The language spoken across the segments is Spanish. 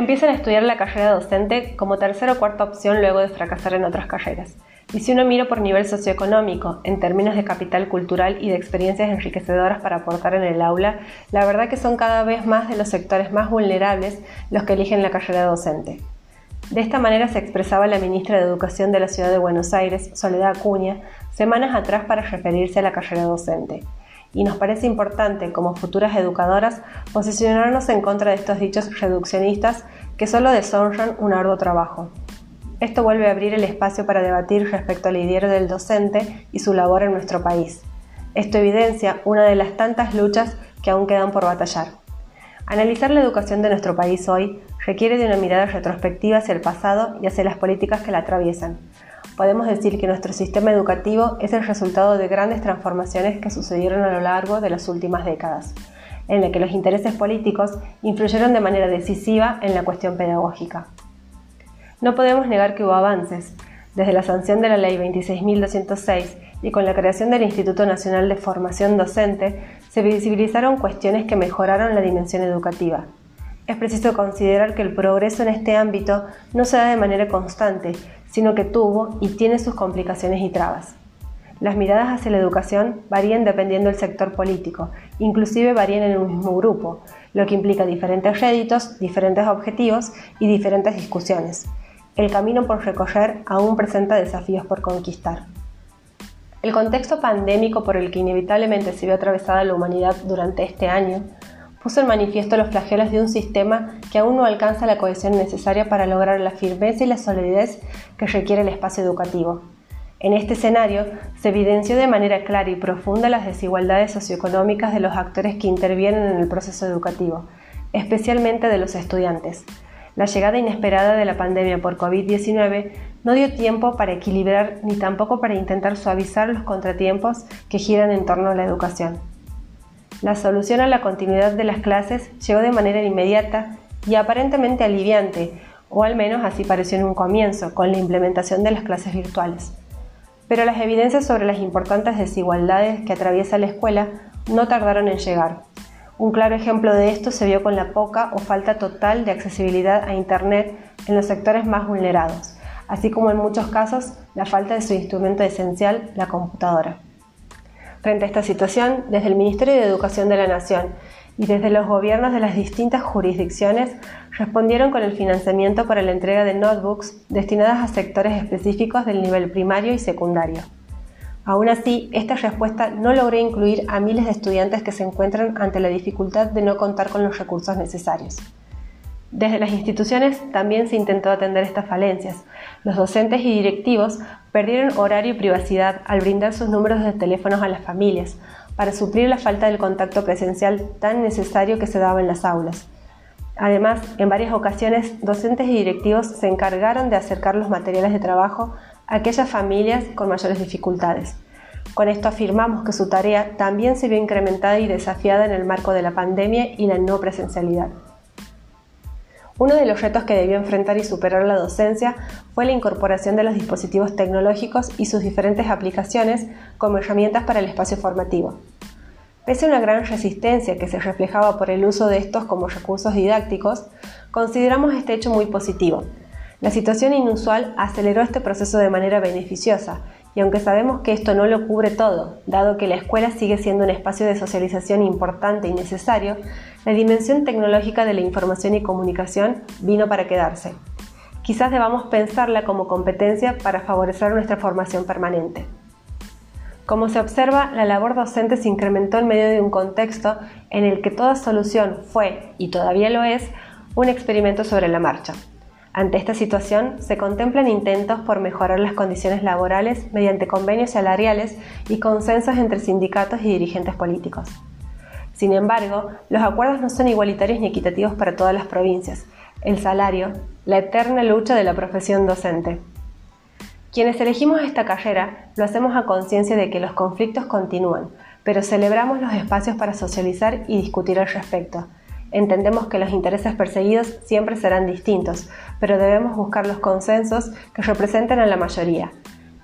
empiezan a estudiar la carrera docente como tercera o cuarta opción luego de fracasar en otras carreras. Y si uno mira por nivel socioeconómico, en términos de capital cultural y de experiencias enriquecedoras para aportar en el aula, la verdad que son cada vez más de los sectores más vulnerables los que eligen la carrera docente. De esta manera se expresaba la ministra de Educación de la Ciudad de Buenos Aires, Soledad Acuña, semanas atrás para referirse a la carrera docente y nos parece importante, como futuras educadoras, posicionarnos en contra de estos dichos reduccionistas que solo deshonran un arduo trabajo. Esto vuelve a abrir el espacio para debatir respecto al liderazgo del docente y su labor en nuestro país. Esto evidencia una de las tantas luchas que aún quedan por batallar. Analizar la educación de nuestro país hoy requiere de una mirada retrospectiva hacia el pasado y hacia las políticas que la atraviesan, podemos decir que nuestro sistema educativo es el resultado de grandes transformaciones que sucedieron a lo largo de las últimas décadas, en la que los intereses políticos influyeron de manera decisiva en la cuestión pedagógica. No podemos negar que hubo avances, desde la sanción de la Ley 26.206 y con la creación del Instituto Nacional de Formación Docente, se visibilizaron cuestiones que mejoraron la dimensión educativa, es preciso considerar que el progreso en este ámbito no se da de manera constante, sino que tuvo y tiene sus complicaciones y trabas. Las miradas hacia la educación varían dependiendo del sector político, inclusive varían en un mismo grupo, lo que implica diferentes réditos, diferentes objetivos y diferentes discusiones. El camino por recorrer aún presenta desafíos por conquistar. El contexto pandémico por el que inevitablemente se vio atravesada la humanidad durante este año puso en manifiesto los flagelos de un sistema que aún no alcanza la cohesión necesaria para lograr la firmeza y la solidez que requiere el espacio educativo. En este escenario se evidenció de manera clara y profunda las desigualdades socioeconómicas de los actores que intervienen en el proceso educativo, especialmente de los estudiantes. La llegada inesperada de la pandemia por COVID-19 no dio tiempo para equilibrar ni tampoco para intentar suavizar los contratiempos que giran en torno a la educación. La solución a la continuidad de las clases llegó de manera inmediata y aparentemente aliviante, o al menos así pareció en un comienzo, con la implementación de las clases virtuales. Pero las evidencias sobre las importantes desigualdades que atraviesa la escuela no tardaron en llegar. Un claro ejemplo de esto se vio con la poca o falta total de accesibilidad a Internet en los sectores más vulnerados, así como en muchos casos la falta de su instrumento esencial, la computadora. Frente a esta situación, desde el Ministerio de Educación de la Nación y desde los gobiernos de las distintas jurisdicciones respondieron con el financiamiento para la entrega de notebooks destinadas a sectores específicos del nivel primario y secundario. Aún así, esta respuesta no logró incluir a miles de estudiantes que se encuentran ante la dificultad de no contar con los recursos necesarios. Desde las instituciones también se intentó atender estas falencias. Los docentes y directivos perdieron horario y privacidad al brindar sus números de teléfonos a las familias, para suplir la falta del contacto presencial tan necesario que se daba en las aulas. Además, en varias ocasiones, docentes y directivos se encargaron de acercar los materiales de trabajo a aquellas familias con mayores dificultades. Con esto afirmamos que su tarea también se vio incrementada y desafiada en el marco de la pandemia y la no presencialidad. Uno de los retos que debió enfrentar y superar la docencia fue la incorporación de los dispositivos tecnológicos y sus diferentes aplicaciones como herramientas para el espacio formativo. Pese a una gran resistencia que se reflejaba por el uso de estos como recursos didácticos, consideramos este hecho muy positivo. La situación inusual aceleró este proceso de manera beneficiosa y aunque sabemos que esto no lo cubre todo, dado que la escuela sigue siendo un espacio de socialización importante y necesario, la dimensión tecnológica de la información y comunicación vino para quedarse. Quizás debamos pensarla como competencia para favorecer nuestra formación permanente. Como se observa, la labor docente se incrementó en medio de un contexto en el que toda solución fue, y todavía lo es, un experimento sobre la marcha. Ante esta situación, se contemplan intentos por mejorar las condiciones laborales mediante convenios salariales y consensos entre sindicatos y dirigentes políticos. Sin embargo, los acuerdos no son igualitarios ni equitativos para todas las provincias. El salario, la eterna lucha de la profesión docente. Quienes elegimos esta carrera lo hacemos a conciencia de que los conflictos continúan, pero celebramos los espacios para socializar y discutir al respecto, Entendemos que los intereses perseguidos siempre serán distintos, pero debemos buscar los consensos que representen a la mayoría.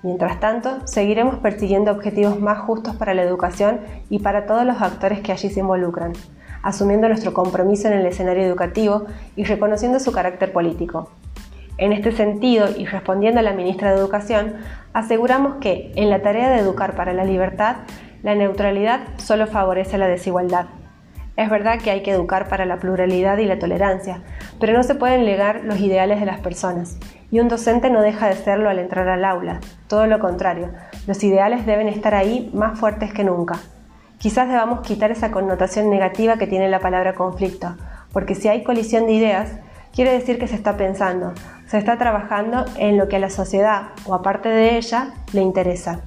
Mientras tanto, seguiremos persiguiendo objetivos más justos para la educación y para todos los actores que allí se involucran. asumiendo nuestro compromiso en el escenario educativo y reconociendo su carácter político. En este sentido, y respondiendo a la ministra de Educación, aseguramos que en la tarea de educar para la libertad, la neutralidad solo favorece la desigualdad. Es verdad que hay que educar para la pluralidad y la tolerancia, pero no se pueden negar los ideales de las personas, y un docente no deja de serlo al entrar al aula, todo lo contrario, los ideales deben estar ahí más fuertes que nunca. Quizás debamos quitar esa connotación negativa que tiene la palabra conflicto, porque si hay colisión de ideas, quiere decir que se está pensando, se está trabajando en lo que a la sociedad o aparte de ella le interesa.